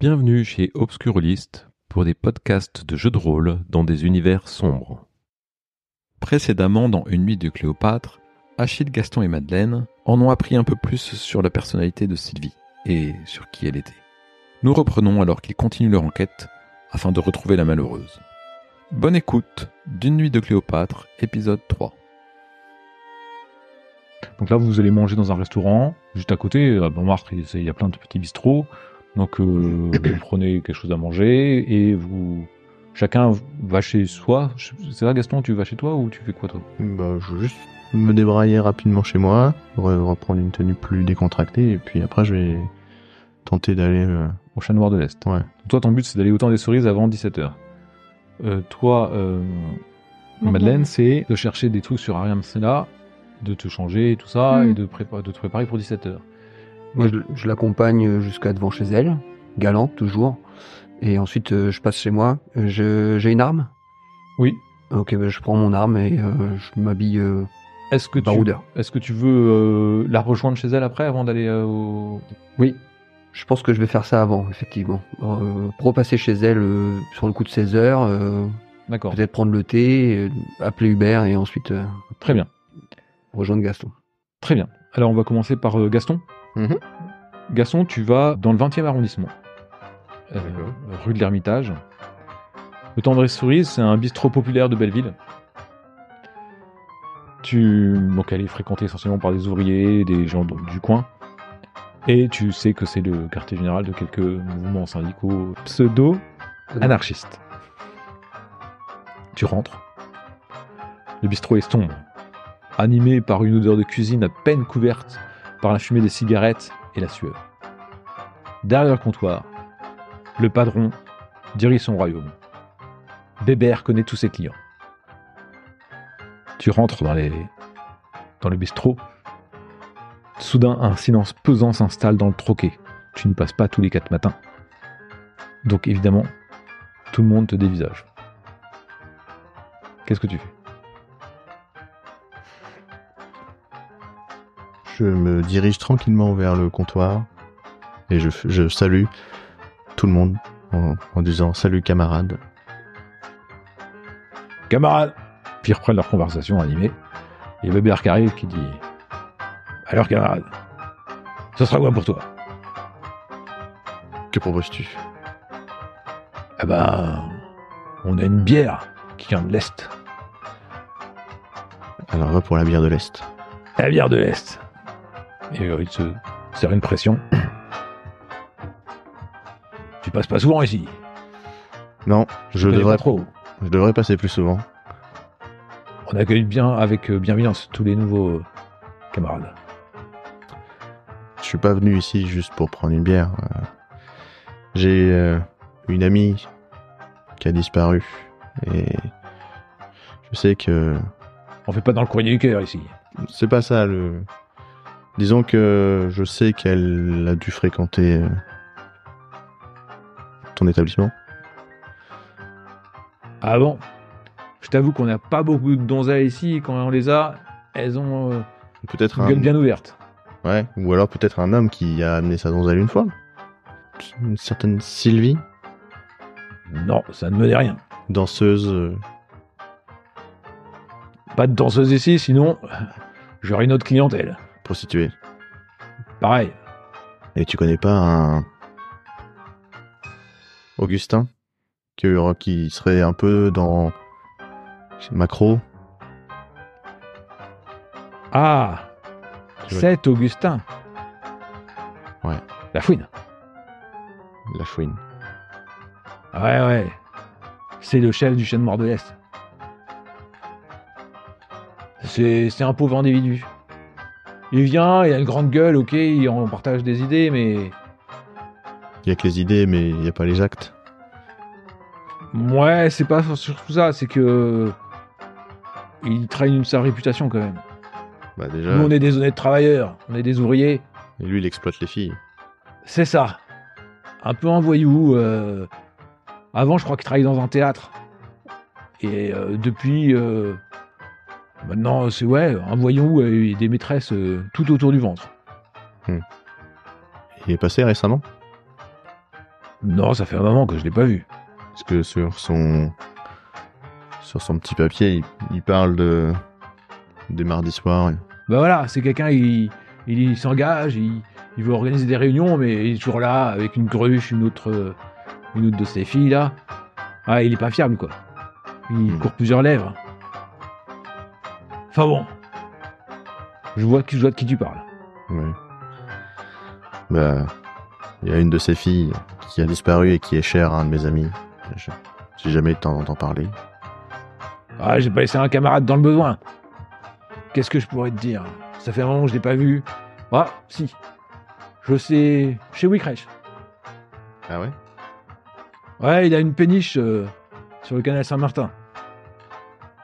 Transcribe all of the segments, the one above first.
Bienvenue chez Obscurlist pour des podcasts de jeux de rôle dans des univers sombres. Précédemment dans Une nuit de Cléopâtre, Achille, Gaston et Madeleine en ont appris un peu plus sur la personnalité de Sylvie et sur qui elle était. Nous reprenons alors qu'ils continuent leur enquête afin de retrouver la malheureuse. Bonne écoute d'une nuit de Cléopâtre, épisode 3. Donc là, vous allez manger dans un restaurant. Juste à côté, à Montmartre, il y a plein de petits bistrots. Donc, euh, vous prenez quelque chose à manger et vous. Chacun va chez soi. C'est ça, Gaston Tu vas chez toi ou tu fais quoi, toi? Bah, je veux juste me débrailler rapidement chez moi, re- reprendre une tenue plus décontractée, et puis après, je vais tenter d'aller. euh, Au chat noir de l'Est. Ouais. Toi, ton but, c'est d'aller au temps des cerises avant 17h. Euh, toi, euh, Madeleine, c'est de chercher des trucs sur Ariam Sela, de te changer et tout ça, Mm. et de, prépa- de te préparer pour 17h. Moi, je, je l'accompagne jusqu'à devant chez elle, galante toujours. Et ensuite, euh, je passe chez moi. Euh, je- J'ai une arme? Oui. Ok, bah, je prends mon arme et euh, je m'habille euh, Est-ce que, tu, est-ce que tu veux euh, la rejoindre chez elle après, avant d'aller au... Oui, je pense que je vais faire ça avant, effectivement. Repasser chez elle sur le coup de 16 heures, D'accord. peut-être prendre le thé, appeler Hubert et ensuite Très bien. rejoindre Gaston. Très bien. Alors, on va commencer par Gaston. Mhm. Gaston, tu vas dans le 20e arrondissement, euh, rue de l'Ermitage. Le Tendre Cerise, c'est un bistrot populaire de Belleville. Tu... Donc, elle est fréquentée essentiellement par des ouvriers, des gens du coin. Et tu sais que c'est le quartier général de quelques mouvements syndicaux pseudo-anarchistes. Tu rentres. Le bistrot est sombre, animé par une odeur de cuisine à peine couverte par la fumée des cigarettes et la sueur. Derrière le comptoir, le patron dirige son royaume. Bébert connaît tous ses clients. Tu rentres dans, les... dans le bistrot. Soudain, un silence pesant s'installe dans le troquet. Tu ne passes pas tous les quatre matins. Donc évidemment, tout le monde te dévisage. Qu'est-ce que tu fais? Je me dirige tranquillement vers le comptoir et je, salue tout le monde en, en disant salut camarade. Camarades Puis ils reprennent leur conversation animée. Et il y a Bébert qui arrive qui dit Alors, camarade, ce sera quoi pour toi? Que proposes-tu? Eh ben, on a une bière qui vient de l'Est. Alors va pour la bière de l'Est. La bière de l'Est. Et euh, il se sert une pression. tu passes pas souvent ici. Non, je connais devrais, pas trop. je devrais passer plus souvent. On accueille bien avec euh, bienveillance tous les nouveaux euh, camarades. Je suis pas venu ici juste pour prendre une bière. Euh, J'ai euh, une amie qui a disparu et je sais que On fait pas dans le courrier du cœur ici. c'est pas ça le. Disons que je sais qu'elle a dû fréquenter euh, ton établissement. Ah bon? Je t'avoue qu'on n'a pas beaucoup de donzelles ici. et Quand on les a, elles ont euh, Peut-être une un. gueule bien ouverte. Ouais. Ou alors peut-être un homme qui a amené sa donzelle une fois. Une certaine Sylvie, Non, ça ne me dit rien. danseuse. euh, Pas de danseuse ici, sinon j'aurai une autre clientèle. Prostituée. Pareil. Et tu connais pas un Augustin que- qui serait un peu dans Macro? Ah. C'est Augustin. Ouais. La fouine. La fouine. Ouais, ouais. C'est le chef du chêne mort de l'Est. C'est un pauvre individu. Il vient, il a une grande gueule, ok, en partage des idées, mais Il y a que les idées, mais il y a pas les actes. Ouais, c'est pas surtout ça, c'est que. Il traîne une sa réputation quand même. Bah déjà, Nous, on est des honnêtes travailleurs, on est des ouvriers. et lui, il exploite les filles. C'est ça. Un peu un voyou. euh, Avant, je crois qu'il travaillait dans un théâtre. Et euh, depuis. euh, Maintenant, c'est ouais, un voyou et des maîtresses euh, tout autour du ventre. Il est passé récemment? Non, ça fait un moment que je l'ai pas vu. Parce que sur son sur son petit papier, il, il parle de des mardis soirs. Bah voilà, c'est quelqu'un, il, il, s'engage, il, il veut organiser des réunions, mais il est toujours là avec une cruche, une autre, une autre de ses filles là. Ah, il est pas fiable quoi. Il Hmm. court plusieurs lèvres. Enfin bon. Je vois, je vois de qui tu parles. Ouais. Bah, il y a une de ses filles qui a disparu et qui est chère à un de mes amis. Je- J'ai jamais eu le temps d'en parler. Ah, j'ai pas laissé un camarade dans le besoin. Qu'est-ce que je pourrais te dire? Ça fait un moment que je l'ai pas vu. Ah, si. Je sais. Chez Wickrech. Ah ouais? Ouais, il a une péniche euh, sur le canal Saint-Martin.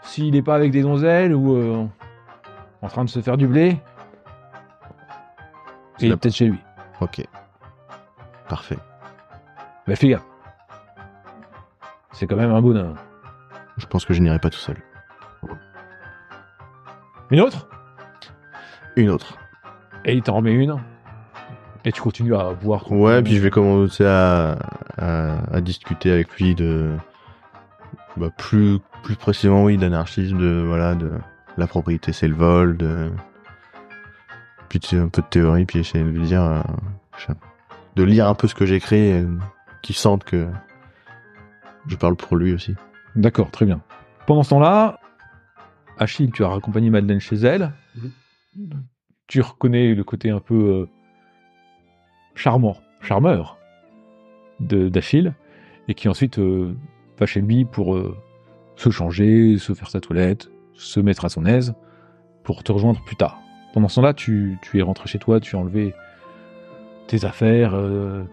S'il n'est pas avec des donzelles ou euh, en train de se faire du blé, il est peut-être chez lui. Ok. Parfait. Mais fais gaffe. C'est quand même un bonhomme. Je pense que je n'irai pas tout seul. Une autre? Une autre. Et il t'en remet une. Et tu continues à ton- Ouais, puis je vais commencer à, à, à discuter avec lui de, bah, plus, plus précisément, oui, d'anarchisme, de, voilà, de la propriété, c'est le vol, de, puis tu sais, un peu de théorie, puis essayer de lui dire, euh, de lire un peu ce que j'écris, et qu'il sente que je parle pour lui aussi. D'accord, très bien. Pendant ce temps-là, Achille, tu as raccompagné Madeleine chez elle. Tu reconnais le côté un peu euh, charmant, charmeur de- d'Achille, et qui ensuite euh, va chez lui pour euh, se changer, se faire sa toilette, se mettre à son aise, pour te rejoindre plus tard. Pendant ce temps-là, tu, tu es rentré chez toi, tu as enlevé tes affaires, euh,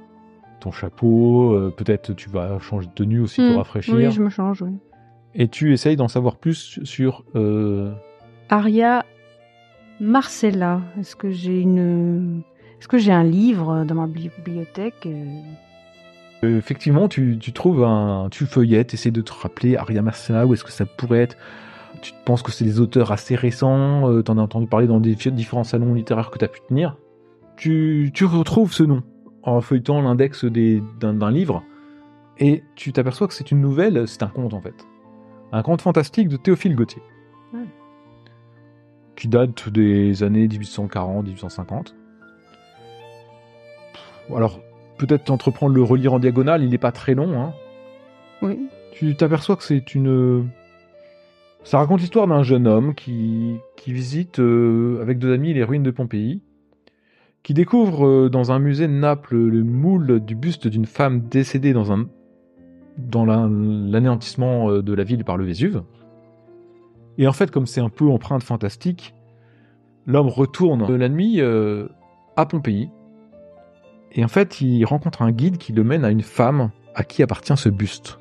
ton chapeau, euh, peut-être tu vas changer de tenue aussi Hmm, pour rafraîchir. Oui, je me change, oui. Et tu essayes d'en savoir plus sur. Aria Marcella, est-ce que j'ai une... Est-ce que j'ai un livre dans ma bibliothèque effectivement, tu, tu trouves un. Tu feuillettes, essaies de te rappeler Aria Marcella, où est-ce que ça pourrait être? Tu penses que c'est des auteurs assez récents, euh, t'en as entendu parler dans des différents salons littéraires que tu as pu tenir? Tu, tu retrouves ce nom en feuilletant l'index d'un d'un livre, et tu t'aperçois que c'est une nouvelle, c'est un conte en fait. Un conte fantastique de Théophile Gautier. Ouais. Qui date des années 1840-1850. Alors, peut-être entreprendre le relire en diagonale, il n'est pas très long. Hein. Oui. Tu t'aperçois que c'est une. Ça raconte l'histoire d'un jeune homme qui, qui visite euh, avec deux amis les ruines de Pompéi, qui découvre euh, dans un musée de Naples le moule du buste d'une femme décédée dans, un, dans la- l'anéantissement euh, de la ville par le Vésuve. Et en fait, comme c'est un peu empreinte fantastique, l'homme retourne la nuit euh, à Pompéi. Et en fait, il rencontre un guide qui le mène à une femme à qui appartient ce buste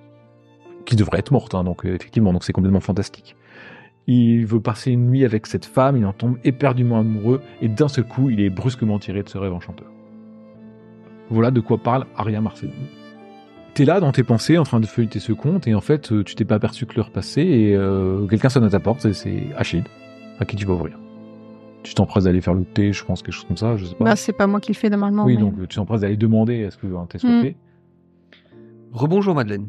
qui devrait être morte, hein, donc euh, effectivement, donc c'est complètement fantastique. Il veut passer une nuit avec cette femme, il en tombe éperdument amoureux, et d'un seul coup, il est brusquement tiré de ce rêve enchanteur. Voilà de quoi parle Aria Marcel. T'es là dans tes pensées, en train de feuilleter ce conte, et en fait, euh, tu t'es pas aperçu que l'heure passait, et euh, quelqu'un sonne à ta porte, et c'est Achille, à qui tu vas ouvrir. Tu t'empresses d'aller faire le thé, je pense, quelque chose comme ça, je sais pas. Bah, c'est pas moi qui le fais normalement. oui, mais- donc euh, tu t'empresses d'aller demander est-ce que un thé soit Mm. fait. Rebonjour Madeleine.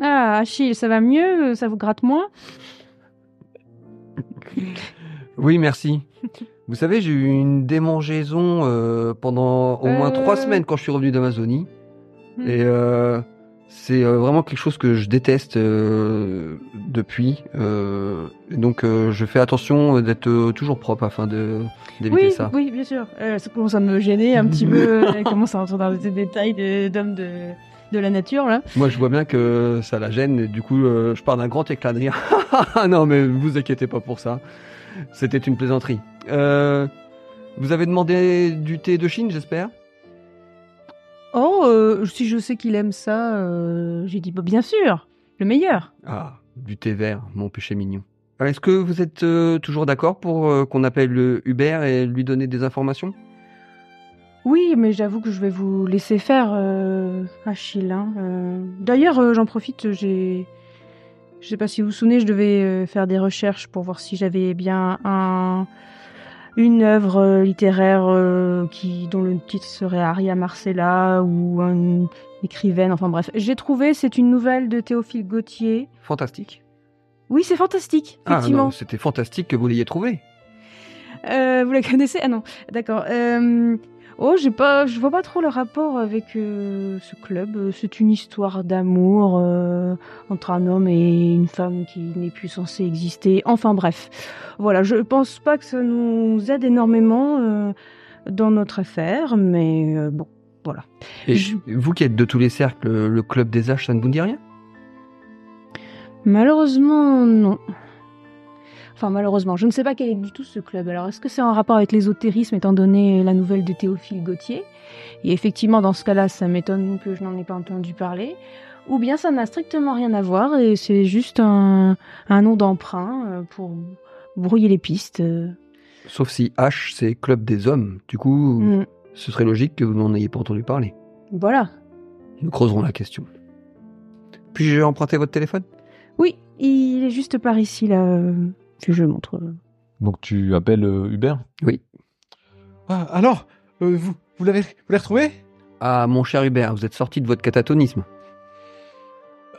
Ah, Achille, ça va mieux? Ça vous gratte moins? Oui, merci. Vous savez, j'ai eu une démangeaison euh, pendant au moins Euh. trois semaines quand je suis revenu d'Amazonie. Hmm. Et euh, c'est euh, vraiment quelque chose que je déteste euh, depuis. Euh, donc, euh, je fais attention d'être euh, toujours propre afin de d'éviter Oui, ça. oui, bien sûr. Euh, ça commence à me gêner un petit peu. Elle commence à entrer dans des détails d'hommes de, de la nature, là. Moi, je vois bien que ça la gêne. Et du coup, euh, je pars d'un grand éclat de rire. Non, mais vous inquiétez pas pour ça. C'était une plaisanterie. Euh, vous avez demandé du thé de Chine, j'espère? Oh, euh, si je sais qu'il aime ça, euh, j'ai dit, bah, bien sûr, le meilleur. Ah, du thé vert, mon péché mignon. Est-ce que vous êtes euh, toujours d'accord pour qu'on appelle le Hubert et lui donner des informations? Oui, mais j'avoue que je vais vous laisser faire, Achille. hein. D'ailleurs, j'en profite, j'ai... Je sais pas si vous vous souvenez, je devais faire des recherches pour voir si j'avais bien un... une œuvre euh, littéraire euh, qui dont le titre serait Aria Marcella ou une écrivaine. Enfin bref, j'ai trouvé. C'est une nouvelle de Théophile Gautier. Fantastique. Oui, c'est fantastique, Ah effectivement. non, c'était fantastique que vous l'ayez trouvé. Euh, vous la connaissez? Ah non, d'accord. Euh, oh, j'ai pas, je vois pas trop le rapport avec euh, ce club. C'est une histoire d'amour euh, entre un homme et une femme qui n'est plus censée exister. Enfin bref, voilà. Je pense pas que ça nous aide énormément euh, dans notre affaire, mais bon, voilà. Et Je- vous qui êtes de tous les cercles, le club des H, ça ne vous dit rien? Malheureusement, non. Enfin, malheureusement, je ne sais pas quel est du tout ce club. Alors, est-ce que c'est en rapport avec l'ésotérisme, étant donné la nouvelle de Théophile Gautier? Et effectivement, dans ce cas-là, ça m'étonne que je n'en ai pas entendu parler. Ou bien ça n'a strictement rien à voir et c'est juste un, un nom d'emprunt euh, pour brouiller les pistes. euh. Sauf si H, c'est club des hommes. Du coup, Mm. ce serait logique que vous n'en ayez pas entendu parler. Voilà. Nous creuserons la question. Puis-je emprunter votre téléphone? Oui, il est juste par ici, là. Euh, je montre. Donc tu appelles euh, Hubert? Ah, alors, euh, vous, vous l'avez, vous l'avez retrouvé? Ah, mon cher Hubert, vous êtes sorti de votre catatonisme.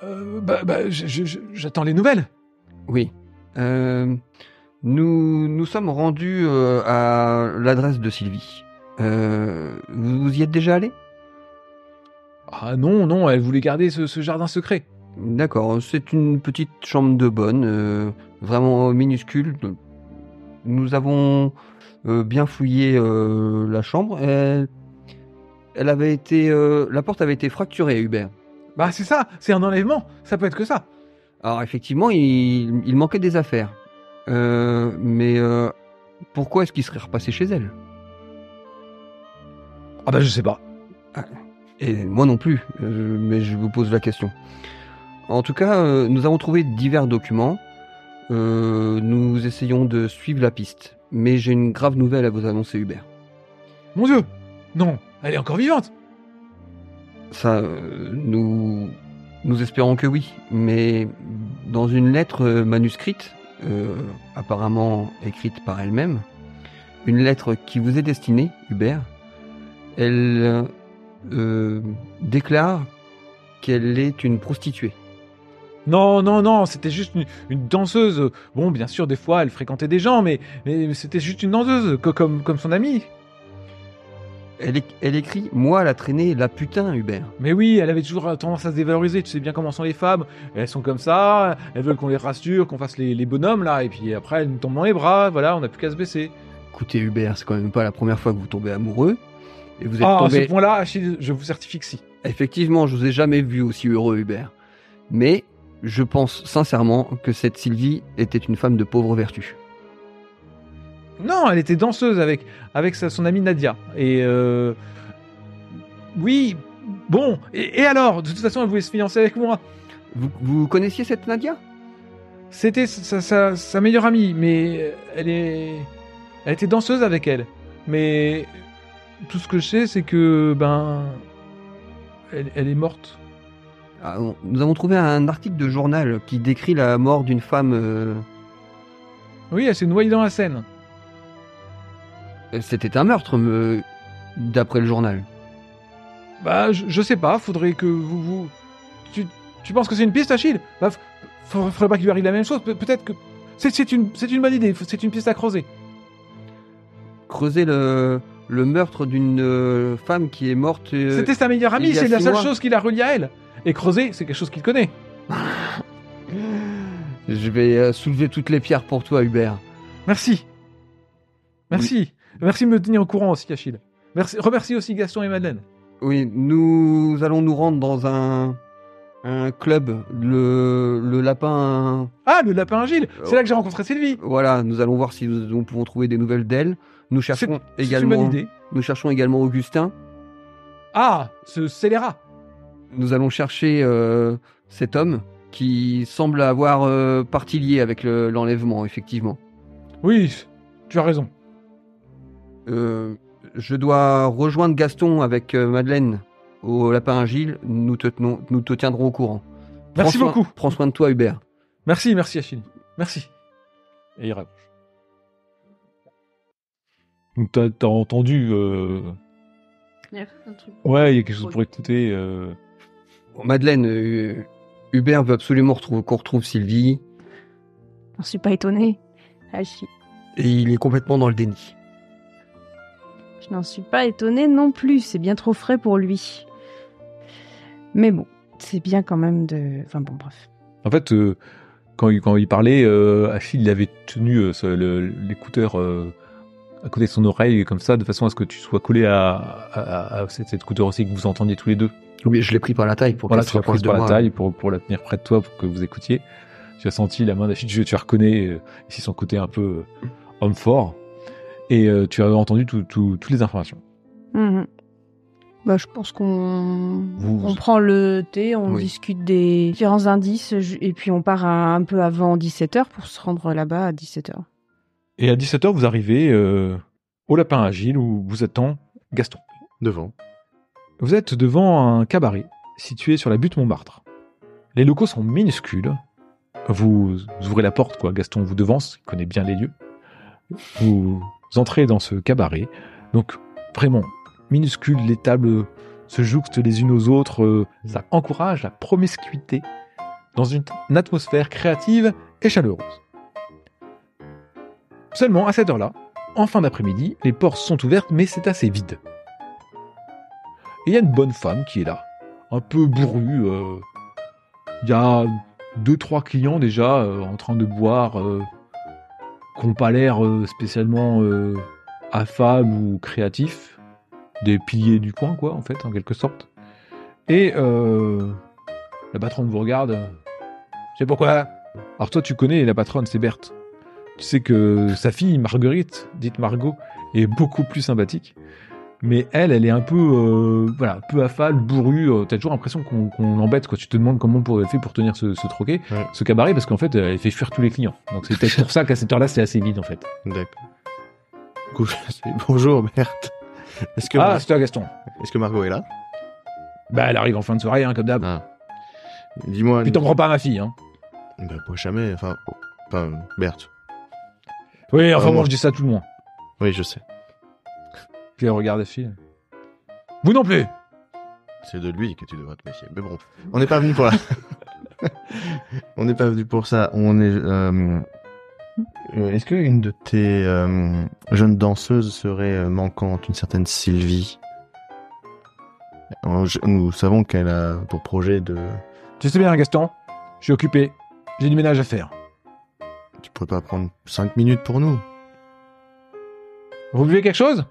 euh, Bah, bah je- je- je- j'attends les nouvelles. Oui. Euh, nous nous sommes rendus euh, à l'adresse de Sylvie. Euh, vous, vous y êtes déjà allé? Ah non, non, elle voulait garder ce, ce jardin secret. D'accord, c'est une petite chambre de bonne, euh, vraiment minuscule. Nous avons euh, bien fouillé euh, la chambre. Elle, elle avait été, la porte avait été fracturée, Hubert. Bah c'est ça, c'est un enlèvement, ça peut être que ça. Alors effectivement, il, il manquait des affaires. Mais pourquoi est-ce qu'il serait repassé chez elle? Ah bah je sais pas. Et moi non plus, mais je vous pose la question. En tout cas, euh, nous avons trouvé divers documents. Euh, nous essayons de suivre la piste. Mais j'ai une grave nouvelle à vous annoncer, Hubert. Mon Dieu Non, elle est encore vivante Ça, euh, nous, nous espérons que oui. Mais dans une lettre manuscrite, apparemment écrite par elle-même, une lettre qui vous est destinée, Hubert, elle déclare qu'elle est une prostituée. Non, non, non, c'était juste une, une danseuse. Bon, bien sûr, des fois, elle fréquentait des gens, mais, mais c'était juste une danseuse, co- comme, comme son amie. Elle, écrit Moi, la traînée, la putain, Hubert. Mais oui, elle avait toujours tendance à se dévaloriser. Tu sais bien comment sont les femmes. Elles sont comme ça, elles veulent qu'on les rassure, qu'on fasse les, les bonhommes, là, et puis après, elles nous tombent dans les bras. Voilà, on n'a plus qu'à se baisser. Écoutez, Hubert, c'est quand même pas la première fois que vous tombez amoureux. Et vous êtes Ah, à ce point-là, Achille, je vous certifie que si. Effectivement, je vous ai jamais vu aussi heureux, Hubert. Mais je pense sincèrement que cette Sylvie était une femme de pauvre vertu. Non, elle était danseuse avec, avec sa- son amie Nadia. Et euh... Oui, bon, et, et alors De toute façon, elle voulait se fiancer avec moi. Vous, vous connaissiez cette Nadia? C'était sa, sa- sa meilleure amie, mais elle est... Elle était danseuse avec elle. Mais tout ce que je sais, c'est que, ben... Elle, elle est morte. Ah, Nous avons trouvé un article de journal qui décrit la mort d'une femme. euh, Oui, elle s'est noyée dans la Seine. C'était un meurtre, me- d'après le journal. Bah, je, je sais pas, faudrait que vous... vous... Tu, tu penses que c'est une piste, Achille? Bah, f- faudrait, faudrait pas qu'il lui arrive la même chose. Pe- Peut-être que... C'est c'est une, c'est une bonne idée, c'est une piste à creuser. Creuser le, le meurtre d'une euh, femme qui est morte. euh, C'était sa meilleure amie, il y a c'est la six seule mois. chose qui la relie à elle. Et creuser, c'est quelque chose qu'il connaît. Je vais euh, soulever toutes les pierres pour toi, Hubert. Merci. Merci. Merci de me tenir au courant aussi, Achille. Merci. Remercie aussi Gaston et Madeleine. Oui, nous allons nous rendre dans un, un club, le, le lapin. Ah, le lapin Agile C'est là que j'ai rencontré Sylvie. Voilà, nous allons voir si nous, nous pouvons trouver des nouvelles d'elle. Nous cherchons C'est une également. bonne idée. Nous cherchons également Augustin. Ah, ce scélérat. Nous allons chercher euh, cet homme qui semble avoir euh, partie liée avec le- l'enlèvement, effectivement. Oui, tu as raison. Euh, je dois rejoindre Gaston avec euh, Madeleine au lapin Agile. Nous te, tenons- nous te tiendrons au courant. Prends Merci soin- beaucoup. Prends soin de toi, Hubert. Merci, merci Achille. Merci. Et il raccroche. Donc t'as t'as entendu. euh, Il y a un truc. Ouais, il y a quelque chose pour écouter. euh, Madeleine, euh, Hubert veut absolument retrouver- qu'on retrouve Sylvie J'en suis pas étonnée. Ah, je, et il est complètement dans le déni. je n'en suis pas étonnée non plus. C'est bien trop frais pour lui. Mais bon, c'est bien quand même de. Enfin bon, bref. En fait, euh, quand, il, quand il parlait, euh, Achille il avait tenu euh, l'écouteur euh, à côté de son oreille, comme ça, de façon à ce que tu sois collé à, à, à- à cette, cette écouteur aussi, que vous entendiez tous les deux. Oui, je l'ai pris par la taille pour Voilà, qu'elle tu l'as se rapproche prise de par la taille pour, pour la tenir près de toi pour que vous écoutiez. Tu as senti la main d'Achille, tu, reconnais euh, ici son côté un peu euh, homme fort. Et euh, tu as entendu tout- tout- toutes les informations. Mhm. Bah, je pense qu'on Vous- on prend le thé, on Oui. discute des différents indices et puis on part un, un peu avant 17h pour se rendre là-bas à 17h. Et à 17h, vous arrivez euh, au Lapin Agile où vous attend Gaston. Devant. Vous êtes devant un cabaret situé sur la butte Montmartre. Les locaux sont minuscules. Vous ouvrez la porte, quoi. Gaston vous devance, il connaît bien les lieux. Vous entrez dans ce cabaret. Donc, vraiment, minuscule, les tables se jouxtent les unes aux autres. Ça encourage la promiscuité dans une, une atmosphère créative et chaleureuse. Seulement, à cette heure-là, en fin d'après-midi, les portes sont ouvertes, mais c'est assez vide. Et il y a une bonne femme qui est là, un peu bourrue. euh, Il y a deux, trois clients déjà euh, en train de boire, euh, qui n'ont pas l'air spécialement affables ou créatifs. Des piliers du coin, quoi, en fait, en quelque sorte. Et la patronne vous regarde. C'est pourquoi? Alors toi, tu connais la patronne, c'est Berthe. Tu sais que sa fille, Marguerite, dite Margot, est beaucoup plus sympathique. Mais elle, elle est un peu, euh, voilà, peu affable, bourrue. euh, T'as toujours l'impression qu'on qu'on l'embête, quoi. Tu te demandes comment elle fait pour tenir ce, ce troquet, Ouais. ce cabaret, parce qu'en fait, elle fait fuir tous les clients. Donc c'est peut-être pour ça qu'à cette heure-là, c'est assez vide, en fait. D'accord. Bonjour Berthe. Est-ce que, Ah, c'est toi, Gaston. est-ce que Margot est là? Bah, elle arrive en fin de soirée, hein, comme d'hab. Ah. Dis-moi. Puis t'en prends pas à ma fille, hein. Bah, moi jamais. Enfin, enfin, Berthe. Oui, enfin moi. je dis ça à tout le monde. Oui, je sais. Puis elle regarde la fille. Vous non plus C'est de lui que tu devrais te méfier. Mais bon, on n'est pas venu pour la... on n'est pas venu pour ça. On est. euh, euh, Est-ce qu'une de tes euh, jeunes danseuses serait manquante, une certaine Sylvie? Nous savons qu'elle a pour projet de. Tu sais bien, Gaston, je suis occupé. J'ai du ménage à faire. Tu pourrais pas prendre cinq minutes pour nous? Vous buvez quelque chose?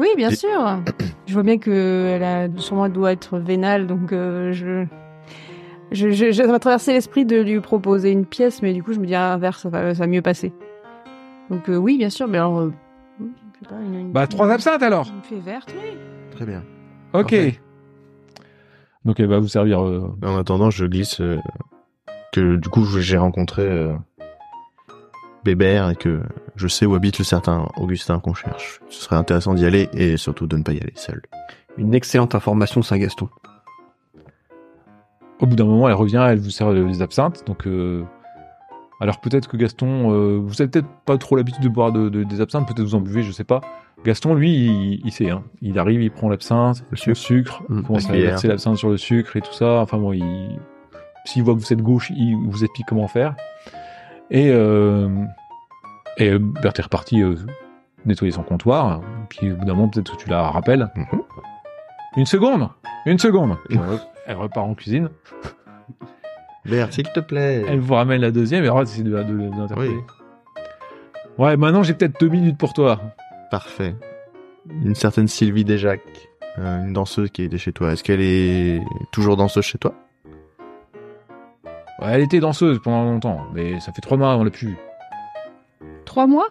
Oui, bien Et- sûr. je vois bien que elle a, sûrement elle doit être vénale, donc euh, je, je, je, je- ça m'a traversé l'esprit de lui proposer une pièce, mais du coup je me dis ah, un verre, ça va, ça va mieux passer. Donc euh, oui, bien sûr, mais alors, euh, je sais pas, une, une- Bah, trois absinthes alors Une fée verte, oui. Très bien. Ok. Parfait. Donc elle va vous servir. euh, En attendant, je glisse euh, que du coup j'ai rencontré euh, Bébert et que je sais où habite le certain Augustin qu'on cherche. Ce serait intéressant d'y aller et surtout de ne pas y aller seul. Une excellente information, Saint-Gaston. Au bout d'un moment, elle revient, elle vous sert les absinthes. Donc, euh, alors peut-être que Gaston, euh, vous avez peut-être pas trop l'habitude de boire de- de- des absinthes, peut-être vous en buvez, je sais pas. Gaston, lui, il, il sait. Hein. Il arrive, il prend l'absinthe, Le le sucre, Mmh, il commence à verser l'absinthe sur le sucre et tout ça. Enfin bon, il... s'il voit que vous êtes gauche, il vous explique comment faire. Et, euh, et euh, Berthe est reparti euh, nettoyer son comptoir. Puis au bout d'un moment, peut-être que tu la rappelles. Mhm. Une seconde Une seconde Elle repart en cuisine. Bert, s'il te plaît. Elle vous ramène la deuxième et alors c'est de, de, de l'interpeller. Oui. Ouais, maintenant j'ai peut-être deux minutes pour toi. Parfait. Une certaine Sylvie Desjacques, euh, une danseuse qui était chez toi. Est-ce qu'elle est toujours danseuse chez toi? Elle était danseuse pendant longtemps, mais ça fait trois mois on l'a plus. Trois mois?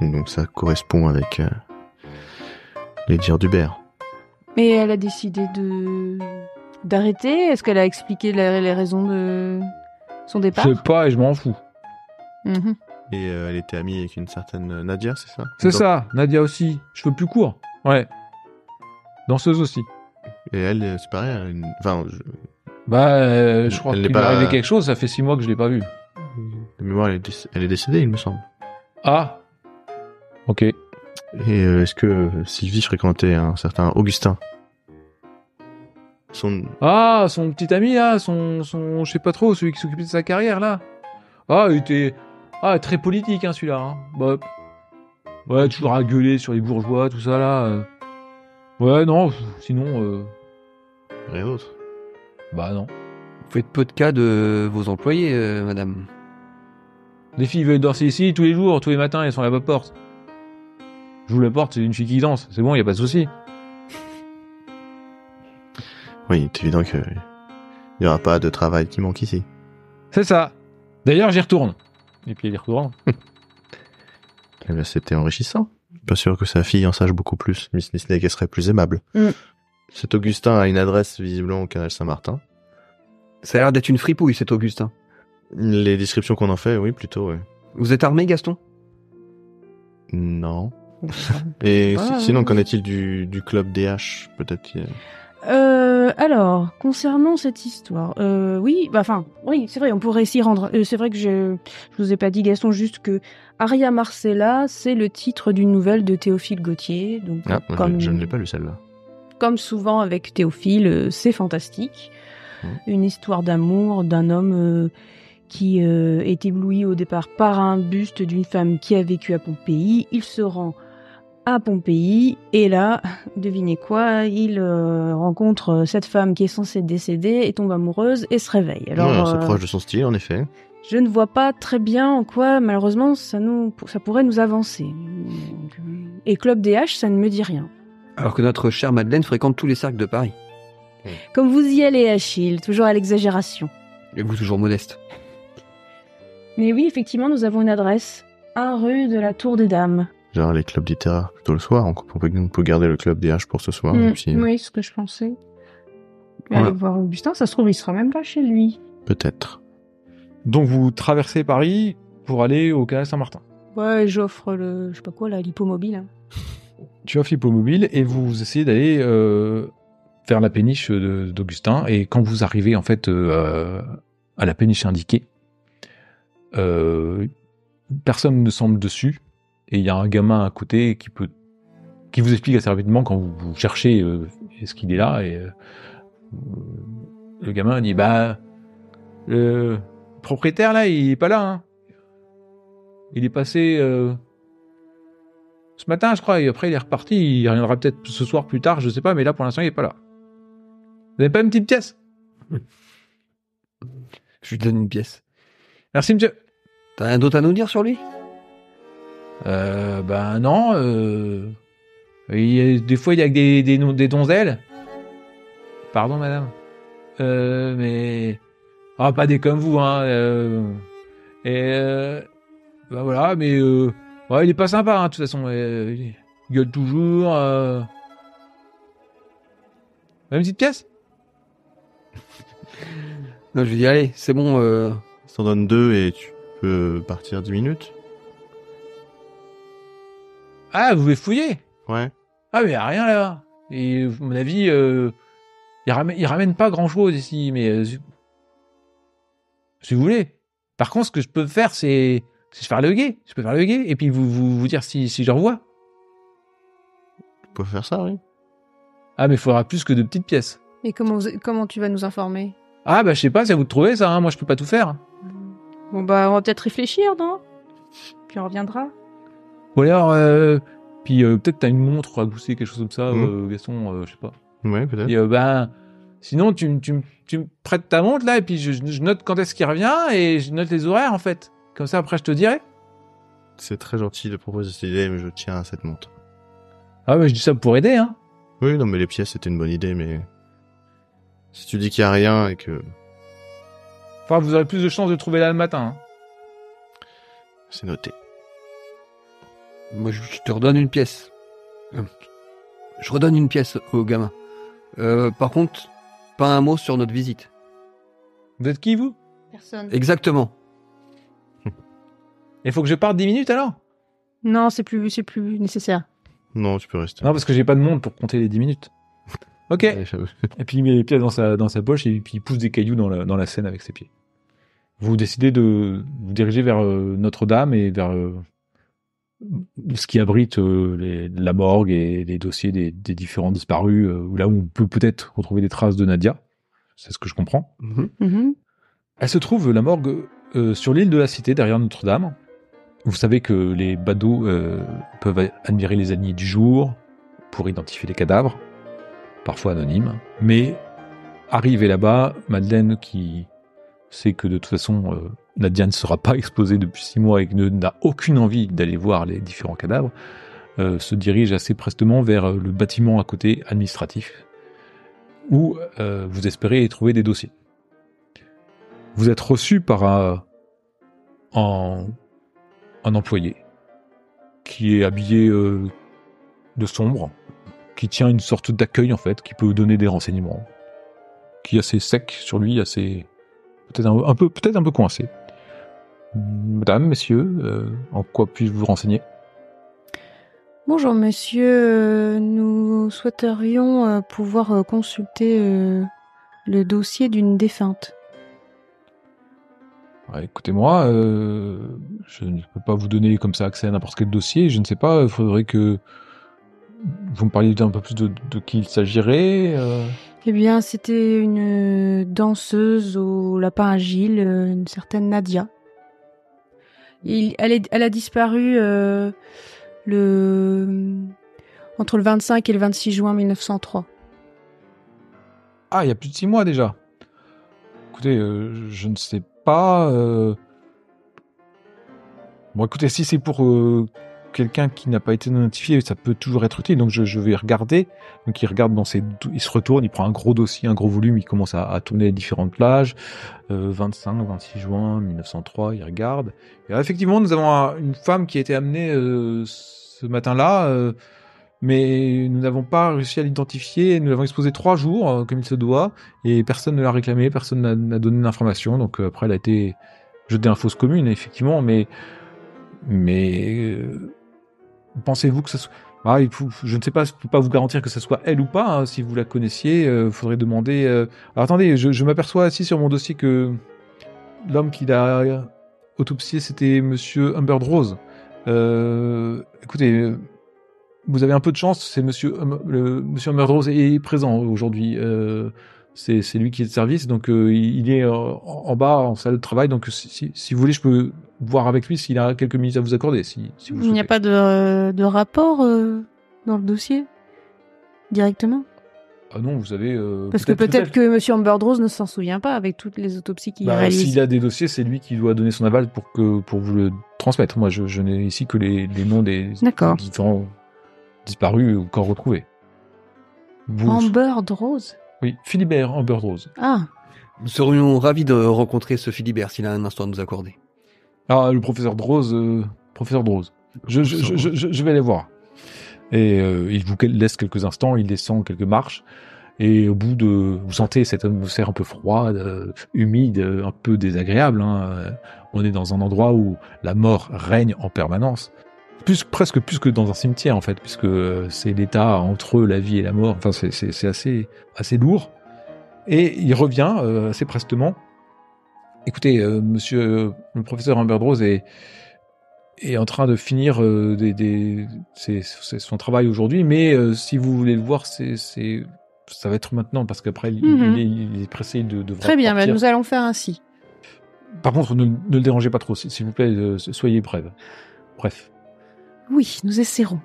Donc ça correspond avec euh, les dires d'Hubert. Mais elle a décidé de d'arrêter? Est-ce qu'elle a expliqué la- les raisons de son départ? Je sais pas et je m'en fous. Mhm. Et euh, elle était amie avec une certaine Nadia, c'est ça? C'est ça, Nadia aussi. Cheveux plus courts. Ouais. Danseuse aussi. Et elle, euh, c'est pareil. elle a une- Enfin, je- Bah, euh, je crois qu'il pas- arrivé quelque chose, ça fait six mois que je l'ai pas vue. de mémoire, elle est, déc- elle est décédée, il me semble. Ah Ok. Et euh, est-ce que Sylvie fréquentait un certain Augustin? Son... Ah, son petit ami là, son, son, je sais pas trop, celui qui s'occupait de sa carrière là. Ah, il était, ah, très politique hein, celui-là. Hein. Bah, ouais, toujours à gueuler sur les bourgeois, tout ça là. euh. Ouais, non, sinon, euh, Rien d'autre. Bah non. Vous faites peu de cas de vos employés, euh, madame. Les filles veulent danser ici tous les jours, tous les matins, elles sont à la porte. J'ouvre la porte, c'est une fille qui danse, c'est bon, y a pas de souci. Oui, c'est évident que il y aura pas de travail qui manque ici. C'est ça. D'ailleurs, j'y retourne. Et puis elle y retourne. Eh bien, c'était enrichissant. Pas sûr que sa fille en sache beaucoup plus, mais ce n'est qu'elle serait plus aimable. Mm. Cet Augustin a une adresse visiblement au canal Saint-Martin. Ça a l'air d'être une fripouille, cet Augustin. Les descriptions qu'on en fait, oui, plutôt, ouais. Vous êtes armé, Gaston? Non. Et Ah, si- sinon, qu'en est-il du, du club DH Peut-être a- Euh, alors, concernant cette histoire, euh, oui, bah, enfin, oui, c'est vrai, on pourrait s'y rendre. Euh, c'est vrai que je, je vous ai pas dit, Gaston, juste que Aria Marcella, c'est le titre d'une nouvelle de Théophile Gautier. Donc, Ah, moi, je- comme, je, ne l'ai pas lu celle-là. Comme souvent avec Théophile, euh, c'est fantastique. Une histoire d'amour d'un homme euh, qui euh, est ébloui au départ par un buste d'une femme qui a vécu à Pompéi. Il se rend à Pompéi et là, devinez quoi, il euh, rencontre cette femme qui est censée décéder et tombe amoureuse et se réveille. Alors, Ouais, c'est euh, proche de son style, en effet. je ne vois pas très bien en quoi, malheureusement, ça, nous, ça pourrait nous avancer. Et Club DH, ça ne me dit rien. Alors que notre chère Madeleine fréquente tous les cercles de Paris. Comme vous y allez, Achille, toujours à l'exagération. Et vous toujours modeste. Mais oui, effectivement, nous avons une adresse. 1 rue de la Tour des Dames. Genre les clubs littéraires plutôt le soir. On peut, on peut garder le club DH pour ce soir. Mm, et puis, Oui, ce que je pensais. Voilà. Aller voir Augustin, ça se trouve, il sera même pas chez lui. Peut-être. Donc vous traversez Paris pour aller au canal Saint-Martin. Ouais, j'offre le, je sais pas quoi, là, l'hippomobile. hein. Tu offres l'hippomobile et vous essayez d'aller euh, vers la péniche d'Augustin. Et quand vous arrivez en fait euh, à la péniche indiquée, euh, personne ne semble dessus. Et il y a un gamin à côté qui peut qui vous explique assez rapidement quand vous, vous cherchez euh, est-ce qu'il est là et le gamin dit bah le propriétaire là il est pas là hein. il est passé ce matin, je crois, et après il est reparti. Il reviendra peut-être ce soir plus tard, je sais pas, mais là pour l'instant il est pas là. Vous avez pas une petite pièce? Je lui donne une pièce. Merci monsieur. T'as rien d'autre à nous dire sur lui? Euh, ben non. Euh, il y a- des fois il y a des, des donzelles. Pardon madame. Euh, mais ah pas des comme vous hein. euh, et euh, ben voilà, mais euh, ouais, il est pas sympa hein, de toute façon. euh, il gueule toujours. Euh... Une petite pièce? Non, je lui dis, allez, c'est bon. euh, Ça t'en donne deux et tu peux partir 10 minutes. Ah, vous voulez fouiller? Ouais. Ah, mais y a rien là. Et à mon avis, euh, il, ramène, il ramène pas grand chose ici, mais euh, si vous voulez. Par contre, ce que je peux faire, c'est c'est faire le guet. Je peux faire le guet et puis vous, vous, vous dire si, si je revois. Tu peux faire ça, oui. Ah, mais il faudra plus que de petites pièces. Et comment, vous- comment tu vas nous informer? Ah, bah je sais pas, c'est à vous de trouver ça. hein. Moi, je peux pas tout faire. Bon, bah, on va peut-être réfléchir, non? Puis on reviendra. Ou alors, euh, puis euh, peut-être t'as une montre à gousser, quelque chose comme ça, Mhm. euh, Gaston, euh, je sais pas. Ouais, peut-être. Et euh, ben, sinon, tu, tu, tu me prêtes ta montre là, et puis je, je note quand est-ce qu'il revient, et je note les horaires en fait. Comme ça, après, je te dirai. C'est très gentil de proposer cette idée, mais je tiens à cette montre. Ah, mais je dis ça pour aider, hein. Oui, non, mais les pièces, c'était une bonne idée, mais... Si tu dis qu'il y a rien et que Enfin, vous aurez plus de chances de trouver là le matin. hein. c'est noté. Moi, je je te redonne une pièce. Euh, Je redonne une pièce au gamin. Euh, par contre, pas un mot sur notre visite. Vous êtes qui, vous? Personne. Exactement. Il faut que je parte 10 minutes alors? Non, c'est plus, c'est plus nécessaire. Non, tu peux rester. Non, parce que j'ai pas de montre pour compter les 10 minutes. Ok. Et puis il met les pieds dans sa, dans sa poche et puis il pousse des cailloux dans la, dans la Seine avec ses pieds. Vous décidez de vous diriger vers euh, Notre-Dame et vers, euh, ce qui abrite euh, les- la morgue et les dossiers des, des différents disparus, euh, là où on peut peut-être retrouver des traces de Nadia. C'est ce que je comprends. Mhm. Mhm. Elle se trouve, la morgue, euh, sur l'île de la Cité, derrière Notre-Dame. Vous savez que les badauds euh, peuvent admirer les alignés du jour pour identifier les cadavres, parfois anonymes. Mais arrivé là-bas, Madeleine, qui sait que de toute façon, euh, Nadia ne sera pas exposée depuis six mois et n'a aucune envie d'aller voir les différents cadavres, euh, se dirige assez prestement vers le bâtiment à côté administratif, où vous espérez y trouver des dossiers. Vous êtes reçu par un, un, un employé qui est habillé euh, de sombre, qui tient une sorte d'accueil en fait, qui peut donner des renseignements, qui est assez sec sur lui, assez peut-être un, peu coincé. Madame, messieurs, euh, en quoi puis-je vous renseigner? Bonjour monsieur, Euh, nous souhaiterions pouvoir consulter le dossier d'une défunte. Ouais, Écoutez-moi, euh, je ne peux pas vous donner comme ça accès à n'importe quel dossier. Je ne sais pas, il faudrait que vous me parliez un peu plus de, de qui il s'agirait. euh. Eh bien, c'était une danseuse au lapin agile, euh, une certaine Nadia. Il- elle, est- elle a disparu euh, le entre le 25 et le 26 juin 1903. Ah, il y a plus de six mois déjà. Écoutez, euh, je ne sais pas. euh. Bon, écoutez, si c'est pour euh, quelqu'un qui n'a pas été notifié, ça peut toujours être utile. Donc, je, vais regarder. Donc, il regarde dans ses, il se retourne, il prend un gros dossier, un gros volume, il commence à, tourner les différentes plages. Euh, 25, 26 juin 1903, il regarde. Effectivement, nous avons un- une femme qui a été amenée euh, ce matin-là. Mais nous n'avons pas réussi à l'identifier. Nous l'avons exposé trois jours, euh, comme il se doit, et personne ne l'a réclamé, personne n'a- donné d'informations. Donc euh, après, elle a été jetée en fausse commune, effectivement. Mais, mais euh, pensez-vous que ce soit Ah, je ne sais pas, je ne peux pas vous garantir que ce soit elle ou pas. hein. Si vous la connaissiez, il faudrait demander. Alors attendez, je, m'aperçois ici sur mon dossier que l'homme qui l'a autopsié, c'était Monsieur Humbert Rose. Écoutez, vous avez un peu de chance, c'est Monsieur Hum- le, Monsieur est présent aujourd'hui. Euh, c'est c'est lui qui est de service, donc euh, il est euh, en, en bas en salle de travail. Donc si, si, si vous voulez, je peux voir avec lui s'il a quelques minutes à vous accorder. Si, si vous Il n'y a pas de, de rapport euh, dans le dossier directement? Ah non, vous avez. euh, Parce que peut-être que Monsieur Amber Rose ne s'en souvient pas avec toutes les autopsies qu'il Bah, réalise. S'il a des dossiers, c'est lui qui doit donner son aval pour que pour vous le transmettre. Moi, je, je n'ai ici que les, les noms des D'accord. différents disparus ou encore retrouvés. Vous- Amber Rose? Oui, Philibert Amber Rose. Ah, Nous serions ravis de rencontrer ce Philibert s'il a un instant à nous accorder. Ah, le professeur Drose, euh, professeur Drose. Je, je, je, je, je- je vais aller voir. Et euh, il vous laisse quelques instants, il descend quelques marches, et au bout de, vous sentez cette atmosphère un peu froide, euh, humide, euh, un peu désagréable. hein. On est dans un endroit où la mort règne en permanence, plus presque plus que dans un cimetière en fait, puisque euh, c'est l'état entre la vie et la mort. Enfin, c'est assez assez lourd. Et il revient euh, assez prestement. Écoutez, euh, monsieur euh, le professeur Humbert Rose est, est en train de finir des, des, son travail aujourd'hui, mais si vous voulez le voir, c'est, ça va être maintenant parce qu'après il, Mhm. il est, il est pressé de très bien, bah, nous allons faire ainsi. Par contre, ne, ne le dérangez pas trop, s'il vous plaît, soyez brève. Bref. Oui, nous essaierons.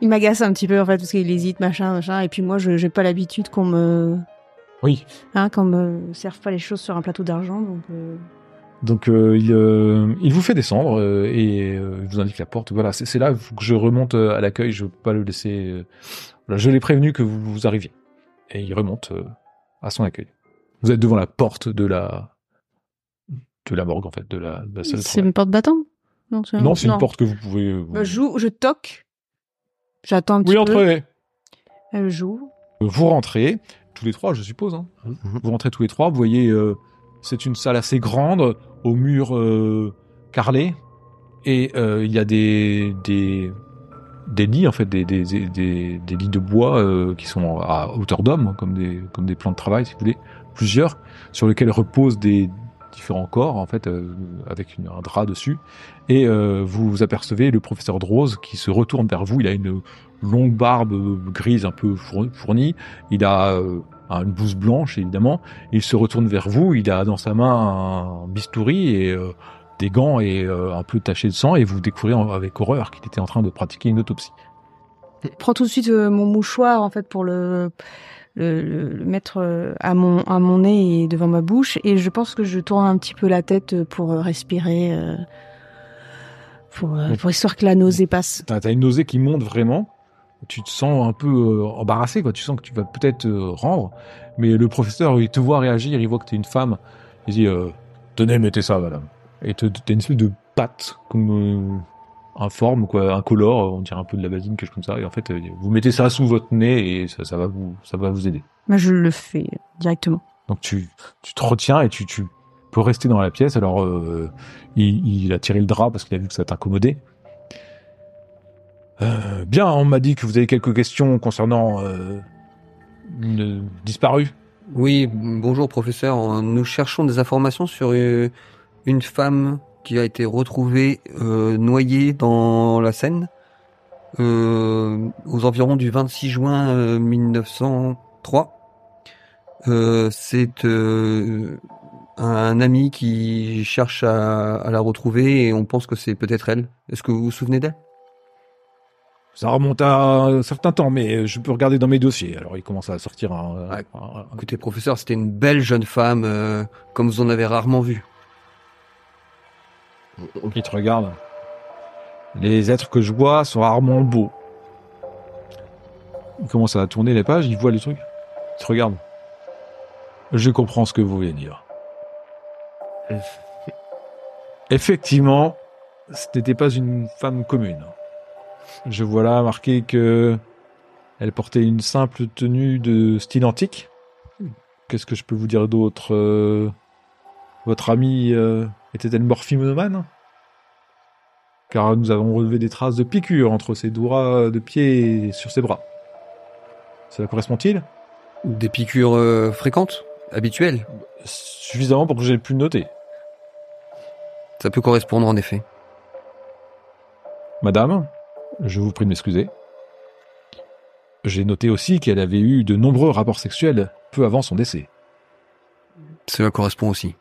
Il m'agace un petit peu en fait parce qu'il hésite, machin, machin, et puis moi je j'ai pas l'habitude qu'on me, Oui. hein, qu'on me serve pas les choses sur un plateau d'argent, donc. euh, Donc euh, il, euh, il vous fait descendre euh, et euh, il vous indique la porte. Voilà, c'est, c'est là que je remonte à l'accueil. Je peux pas le laisser. euh, voilà, je l'ai prévenu que vous, vous arriviez et il remonte euh, à son accueil. Vous êtes devant la porte de la de la morgue en fait, de la, de la salle de C'est une porte battant Non, c'est Non, c'est une porte que vous pouvez. euh, vous- Bah, je joue, je toque. J'attends un petit oui, peu. entrez. Elle joue. Vous rentrez tous les trois, je suppose. Hein. Mhm. Vous rentrez tous les trois. Vous voyez, euh, c'est une salle assez grande, aux murs euh, carrelés, et euh, il y a des des des lits en fait, des des, des, des- des lits de bois euh, qui sont à hauteur d'homme, comme des comme des plans de travail, si vous voulez, plusieurs, sur lesquels reposent des différents corps en fait euh, avec une- un drap dessus et euh, vous apercevez le professeur Drose qui se retourne vers vous. Il a une longue barbe grise un peu four- fournie. Il a euh, une blouse blanche évidemment. Il se retourne vers vous. Il a dans sa main un bistouri et euh, des gants et euh, un peu taché de sang et vous découvrez avec horreur qu'il était en train de pratiquer une autopsie. Prends tout de suite euh, mon mouchoir en fait pour le le, mettre euh, à mon à mon nez et devant ma bouche et je pense que je tourne un petit peu la tête pour euh, respirer euh, pour euh, pour histoire que la nausée passe. T'as as une nausée qui monte vraiment. Tu te sens un peu euh, embarrassé, quoi. Tu sens que tu vas peut-être rendre. Mais le professeur, il te voit réagir, il voit que t'es une femme. Il dit Tenez, mettez ça, madame. Et t'as une espèce de pâte, comme informe, quoi, incolore, on dirait un peu de la basine, quelque chose comme ça. Et en fait, euh, vous mettez ça sous votre nez et ça, ça va vous, ça va vous aider. Moi je le fais directement. Donc tu, tu te retiens et tu, tu peux rester dans la pièce. Alors euh, il, il a tiré le drap parce qu'il a vu que ça t'incommodait. Euh, bien, on m'a dit que vous avez quelques questions concernant euh, une disparue. Oui, bonjour professeur. Nous cherchons des informations sur euh, une femme qui a été retrouvée euh, noyée dans la Seine euh, aux environs du 26 juin euh, 1903. Euh, C'est euh, un ami qui cherche à, à la retrouver et on pense que c'est peut-être elle. Est-ce que vous vous souvenez d'elle? Ça remonte à un certain temps, mais je peux regarder dans mes dossiers. Alors il commence à sortir un... Écoutez professeur, c'était une belle jeune femme euh, comme vous en avez rarement vu. Il te regarde. Les êtres que je vois sont rarement beaux. Il commence à tourner les pages, il voit le truc. Il te regarde. Je comprends ce que vous voulez dire. Effectivement, ce n'était pas une femme commune. Je vois là marqué que elle portait une simple tenue de style antique. Qu'est-ce que je peux vous dire d'autre Euh, Votre amie euh, était-elle morphinomane Car nous avons relevé des traces de piqûres entre ses doigts de pied et sur ses bras. Cela correspond-il Des piqûres euh, fréquentes, habituelles. Suffisamment pour que j'ai pu noter. Ça peut correspondre en effet. Madame, je vous prie de m'excuser. J'ai noté aussi qu'elle avait eu de nombreux rapports sexuels peu avant son décès. Cela correspond aussi.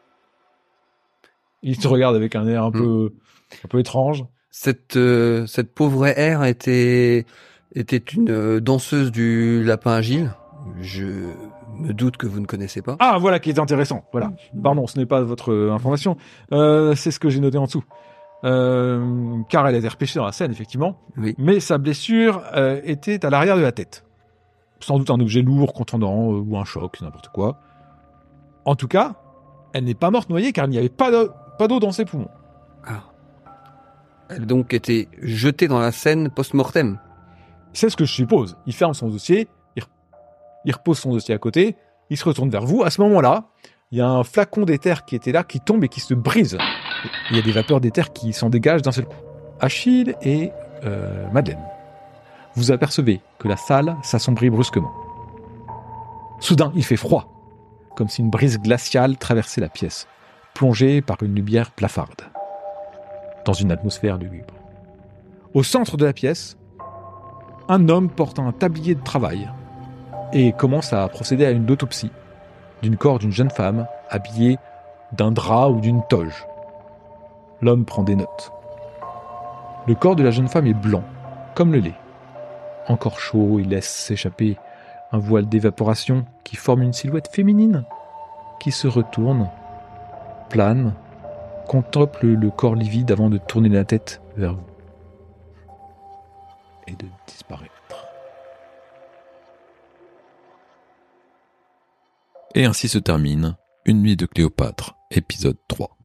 Il te regarde avec un air un peu, un peu étrange. Cette euh, cette pauvre R était était une euh, danseuse du lapin agile. Je me doute que vous ne connaissez pas. Ah, voilà qui est intéressant. Voilà. Pardon, ce n'est pas votre euh, information. Euh, c'est ce que j'ai noté en dessous. Euh, car elle a été repêchée dans la scène, effectivement. Oui. Mais sa blessure était à l'arrière de la tête. Sans doute un objet lourd, contendant, ou un choc, n'importe quoi. En tout cas, elle n'est pas morte noyée car il n'y avait pas pas d'eau dans ses poumons. Ah. Elle a donc été jetée dans la Seine post-mortem. C'est ce que je suppose. Il ferme son dossier, il, re- il repose son dossier à côté, il se retourne vers vous. À ce moment-là, il y a un flacon d'éther qui était là, qui tombe et qui se brise. Il y a des vapeurs d'éther qui s'en dégagent d'un seul coup. Achille et euh, Madeleine, vous apercevez que la salle s'assombrit brusquement. Soudain, il fait froid, comme si une brise glaciale traversait la pièce, plongée par une lumière blafarde, dans une atmosphère lugubre. Au centre de la pièce, un homme porte un tablier de travail et commence à procéder à une autopsie d'une corps d'une jeune femme habillée d'un drap ou d'une toge. L'homme prend des notes. Le corps de la jeune femme est blanc, comme le lait. Encore chaud, il laisse s'échapper un voile d'évaporation qui forme une silhouette féminine qui se retourne, plane, contemple le corps livide avant de tourner la tête vers vous et de disparaître. Et ainsi se termine Une nuit de Cléopâtre, épisode 3.